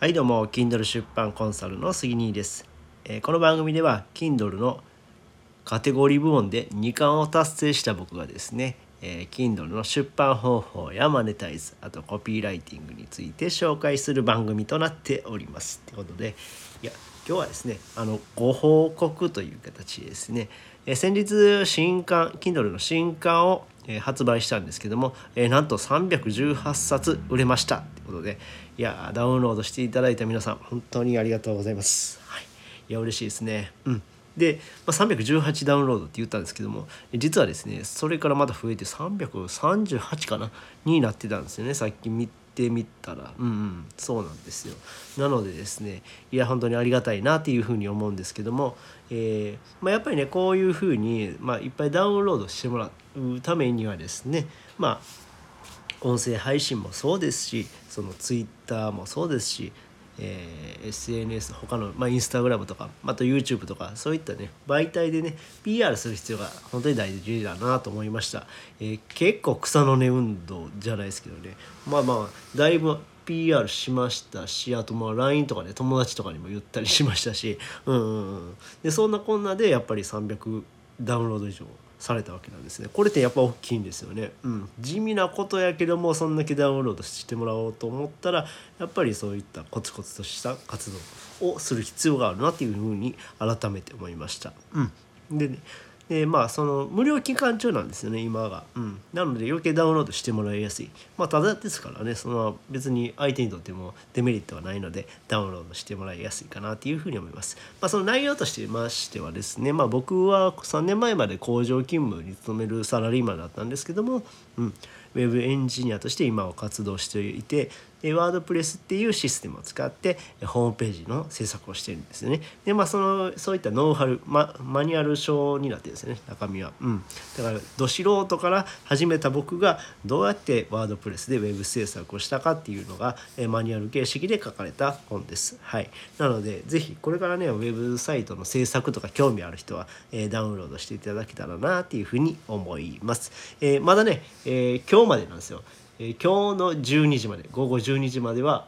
はいどうも Kindle 出版コンサルの杉兄です、えーこの番組では Kindle のカテゴリー部門で2冠を達成した僕がですね、えー Kindle の出版方法やマネタイズあとコピーライティングについて紹介する番組となっております。ってことでいや今日はですねあのご報告という形でですね、え先日新刊 Kindle の新刊を、え発売したんですけども、えなんと318冊売れましたということでいやダウンロードしていただいた皆さん本当にありがとうございます。はい、いや嬉しいですね。うんで、まあ、318ダウンロードって言ったんですけども実はですねそれからまた増えて338かなになってたんですよねさっき見てみたらうんうんそうなんですよ。なのでですねいや本当にありがたいなっていうふうに思うんですけども、えーまあ、やっぱりねこういうふうに、まあ、いっぱいダウンロードしてもらうためにはですねまあ音声配信もそうですしその twitter もそうですし、えー SNS 他の、まあ、インスタグラムとかまた YouTube とかそういったね媒体でね PR する必要が本当に大事だなと思いました、えー結構草の根運動じゃないですけどね。まあまあだいぶ PR しましたしあとまあ LINE とかで友達とかにも言ったりしましたし、うんうんうん、でそんなこんなでやっぱり300ダウンロード以上されたわけなんですね。これってやっぱ大きいんですよね、うん、地味なことやけどもそんだけダウンロードしてもらおうと思ったらやっぱりそういったコツコツとした活動をする必要があるなっていうふうに改めて思いました。うん、でねでまあその無料期間中なんですよね今が、うん、なので余計ダウンロードしてもらいやすい。まあただですからねその別に相手にとってもデメリットはないのでダウンロードしてもらいやすいかなっていうふうに思います。まあその内容としてましてはですねまあ僕は3年前まで工場勤務に勤めるサラリーマンだったんですけども、うん、ウェブエンジニアとして今は活動していてワードプレスっていうシステムを使ってホームページの制作をしてるんですね。でまあそのそういったノウハウママニュアル書になってるんですね中身は。うん、だからど素人から始めた僕がどうやってワードプレスでウェブ制作をしたかっていうのがマニュアル形式で書かれた本です。はい、なのでぜひこれからねウェブサイトの制作とか興味ある人は、えダウンロードしていただけたらなっていうふうに思います。えーまだね、えー今日までなんですよ。え今日の12時まで午後12時までは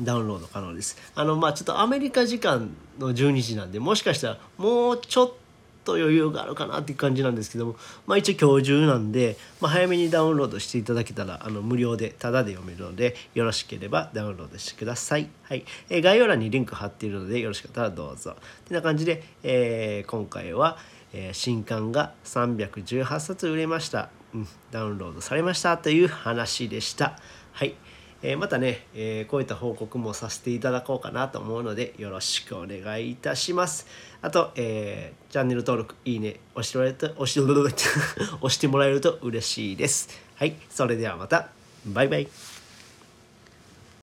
ダウンロード可能です。あのまあちょっとアメリカ時間の12時なんでもしかしたらもうちょっと余裕があるかなっていう感じなんですけども、まあ、一応今日中なんで、まあ、早めにダウンロードしていただけたらあの無料でタダで読めるのでよろしければダウンロードしてください。はいえー概要欄にリンク貼っているのでよろしかったらどうぞ。てな感じで、えー今回は、え新刊が318冊売れました、うん、ダウンロードされましたという話でした。はいえーまたね、えーこういった報告もさせていただこうかなと思うのでよろしくお願いいたします。あと、えーチャンネル登録、いいね、押してもらえると、押して押してもらえると嬉しいです。はい、それではまた。バイバイ。